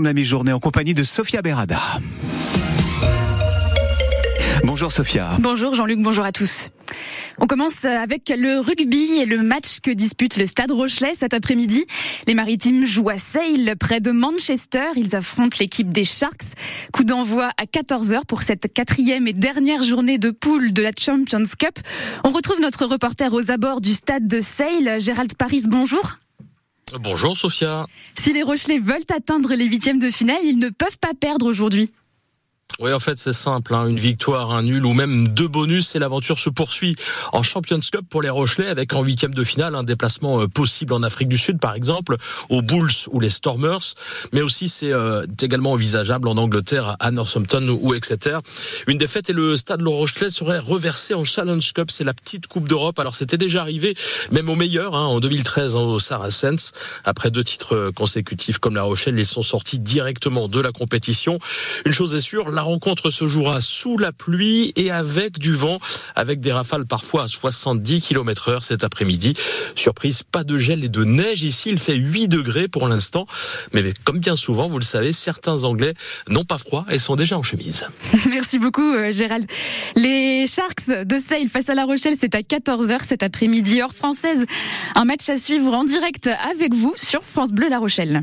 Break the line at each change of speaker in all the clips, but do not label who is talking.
de la mi-journée en compagnie de Sophia Berada. Bonjour Sophia.
Bonjour Jean-Luc, bonjour à tous. On commence avec le rugby et le match que dispute le Stade Rochelet cet après-midi. Les Maritimes jouent à Sale, près de Manchester. Ils affrontent l'équipe des Sharks. Coup d'envoi à 14h pour cette quatrième et dernière journée de poule de la Champions Cup. On retrouve notre reporter aux abords du stade de Sale, Gérald Paris. Bonjour.
Bonjour Sophia.
Si les Rochelais veulent atteindre les huitièmes de finale, ils ne peuvent pas perdre aujourd'hui.
Oui, en fait, c'est simple. Hein. Une victoire, un nul ou même deux bonus et l'aventure se poursuit en Champions Cup pour les Rochelais avec en huitième de finale un déplacement euh, possible en Afrique du Sud, par exemple, aux Bulls ou les Stormers. Mais aussi, c'est euh, également envisageable en Angleterre, à Northampton ou Exeter. Une défaite et le stade Le Rochelet serait reversé en Challenge Cup. C'est la petite Coupe d'Europe. Alors, c'était déjà arrivé, même au meilleur, hein, en 2013, au Saracens. Après deux titres consécutifs comme la Rochelle, ils sont sortis directement de la compétition. Une chose est sûre, la rencontre se jouera sous la pluie et avec du vent, avec des rafales parfois à 70 km heure cet après-midi. Surprise, pas de gel et de neige ici. Il fait 8 degrés pour l'instant. Mais comme bien souvent, vous le savez, certains Anglais n'ont pas froid et sont déjà en chemise.
Merci beaucoup, euh, Gérald. Les Sharks de Sale face à La Rochelle, c'est à 14h cet après-midi, heure française. Un match à suivre en direct avec vous sur France Bleu La Rochelle.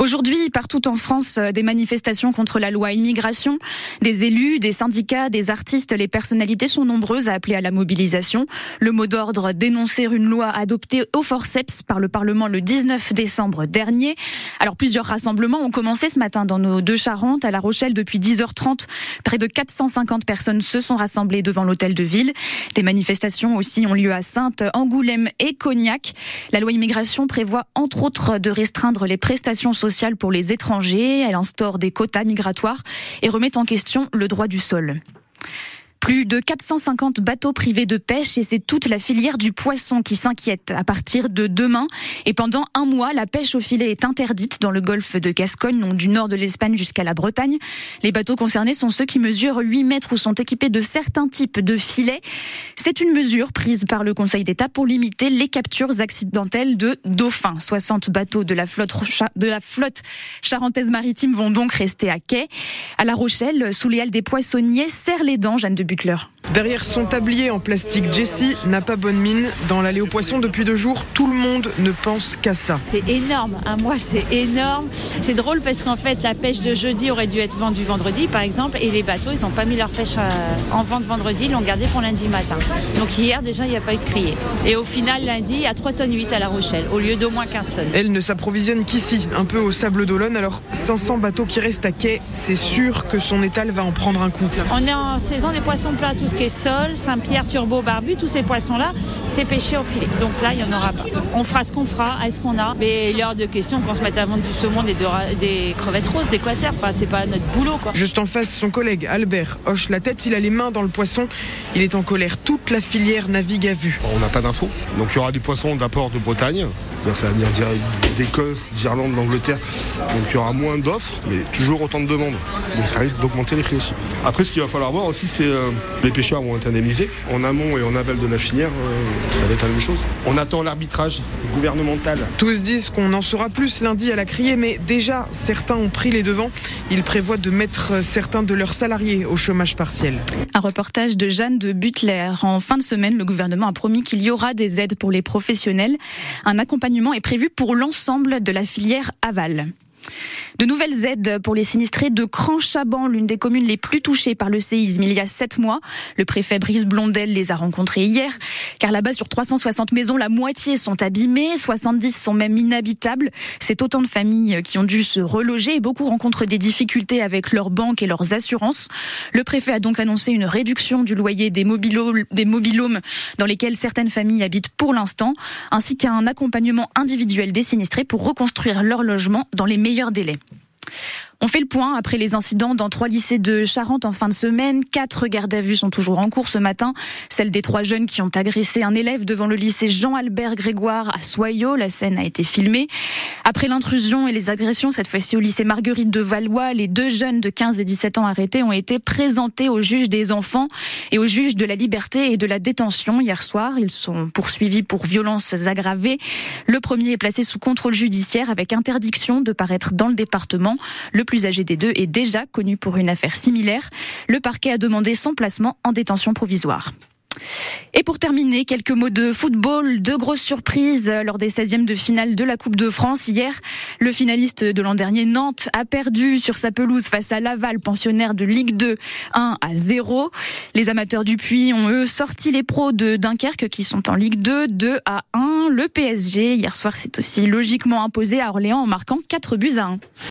Aujourd'hui, partout en France, euh, des manifestations contre la loi immigration. Des élus, des syndicats, des artistes, les personnalités sont nombreuses à appeler à la mobilisation. Le mot d'ordre, dénoncer une loi adoptée au forceps par le Parlement le 19 décembre dernier. Alors plusieurs rassemblements ont commencé ce matin dans nos deux Charentes, à La Rochelle depuis 10h30. Près de 450 personnes se sont rassemblées devant l'hôtel de ville. Des manifestations aussi ont lieu à Sainte, Angoulême et Cognac. La loi immigration prévoit entre autres de restreindre les prestations sociales pour les étrangers, elle instaure des quotas migratoires et remet en question le droit du sol. Plus de 450 bateaux privés de pêche et c'est toute la filière du poisson qui s'inquiète. À partir de demain et pendant un mois, la pêche au filet est interdite dans le golfe de Gascogne, donc du nord de l'Espagne jusqu'à la Bretagne. Les bateaux concernés sont ceux qui mesurent 8 mètres ou sont équipés de certains types de filets. C'est une mesure prise par le Conseil d'État pour limiter les captures accidentelles de dauphins. 60 bateaux de la flotte, de la flotte charentaise maritime vont donc rester à quai. À La Rochelle, sous les ailes des poissonniers, serre les dents, Jeanne de Butler
Derrière son tablier en plastique, Jessie n'a pas bonne mine. Dans l'allée aux poissons, depuis deux jours, tout le monde ne pense qu'à ça.
C'est énorme, un mois c'est énorme. C'est drôle parce qu'en fait la pêche de jeudi aurait dû être vendue vendredi par exemple et les bateaux ils n'ont pas mis leur pêche euh, en vente vendredi, ils l'ont gardé pour lundi matin. Donc hier déjà il n'y a pas eu de crier. Et au final lundi il y a 3 tonnes 8 à La Rochelle au lieu d'au moins 15 tonnes.
Elle ne s'approvisionne qu'ici, un peu au sable d'Olonne. Alors 500 bateaux qui restent à quai, c'est sûr que son étal va en prendre un coup.
On est en saison des poissons plats, tout ce qui est sol, Saint-Pierre, Turbo, Barbu, tous ces poissons-là, c'est pêché au filet. Donc là, il n'y en aura pas. On fera ce qu'on fera à ce qu'on a. Mais il est hors de question qu'on se mette à vendre du saumon, des, des crevettes roses, des quaterres. Enfin, c'est pas notre boulot, quoi.
Juste en face, son collègue Albert hoche la tête, il a les mains dans le poisson. Il est en colère. Toute la filière navigue à vue.
On n'a pas d'infos. Donc il y aura du poisson d'apport de Bretagne. Ça va venir d'Écosse, d'Irlande, d'Angleterre. Donc il y aura moins d'offres, mais toujours autant de demandes. Donc ça risque d'augmenter les prix aussi. Après, ce qu'il va falloir voir aussi, c'est euh, les pêcheurs vont être indemnisés. En amont et en aval de la filière, euh, ça va être la même chose. On attend l'arbitrage gouvernemental.
Tous disent qu'on en saura plus lundi à la criée, mais déjà, certains ont pris les devants. Ils prévoient de mettre certains de leurs salariés au chômage partiel.
Un reportage de Jeanne de Butler. En fin de semaine, le gouvernement a promis qu'il y aura des aides pour les professionnels. Un accompagnement est prévu pour l'ensemble de la filière aval. De nouvelles aides pour les sinistrés de Cran-Chaban, l'une des communes les plus touchées par le séisme il y a sept mois. Le préfet Brice Blondel les a rencontrés hier, car là-bas, sur 360 maisons, la moitié sont abîmées, 70 sont même inhabitables. C'est autant de familles qui ont dû se reloger et beaucoup rencontrent des difficultés avec leurs banques et leurs assurances. Le préfet a donc annoncé une réduction du loyer des, des mobilhomes dans lesquels certaines familles habitent pour l'instant, ainsi qu'un accompagnement individuel des sinistrés pour reconstruire leur logement dans les meilleurs délais. On fait le point après les incidents dans trois lycées de Charente en fin de semaine. Quatre gardes à vue sont toujours en cours ce matin. Celle des trois jeunes qui ont agressé un élève devant le lycée Jean-Albert Grégoire à Soyaux. La scène a été filmée. Après l'intrusion et les agressions, cette fois-ci au lycée Marguerite de Valois, les deux jeunes de 15 et 17 ans arrêtés ont été présentés au juge des enfants et au juge de la liberté et de la détention hier soir. Ils sont poursuivis pour violences aggravées. Le premier est placé sous contrôle judiciaire avec interdiction de paraître dans le département. Plus âgé des deux est déjà connu pour une affaire similaire. Le parquet a demandé son placement en détention provisoire. Et pour terminer, quelques mots de football. Deux grosses surprises lors des 16e de finale de la Coupe de France. Hier, le finaliste de l'an dernier, Nantes, a perdu sur sa pelouse face à Laval, pensionnaire de Ligue 2, 1 à 0. Les amateurs du Puy ont eux sorti les pros de Dunkerque qui sont en Ligue 2, 2 à 1. Le PSG, hier soir, s'est aussi logiquement imposé à Orléans en marquant 4 buts à 1.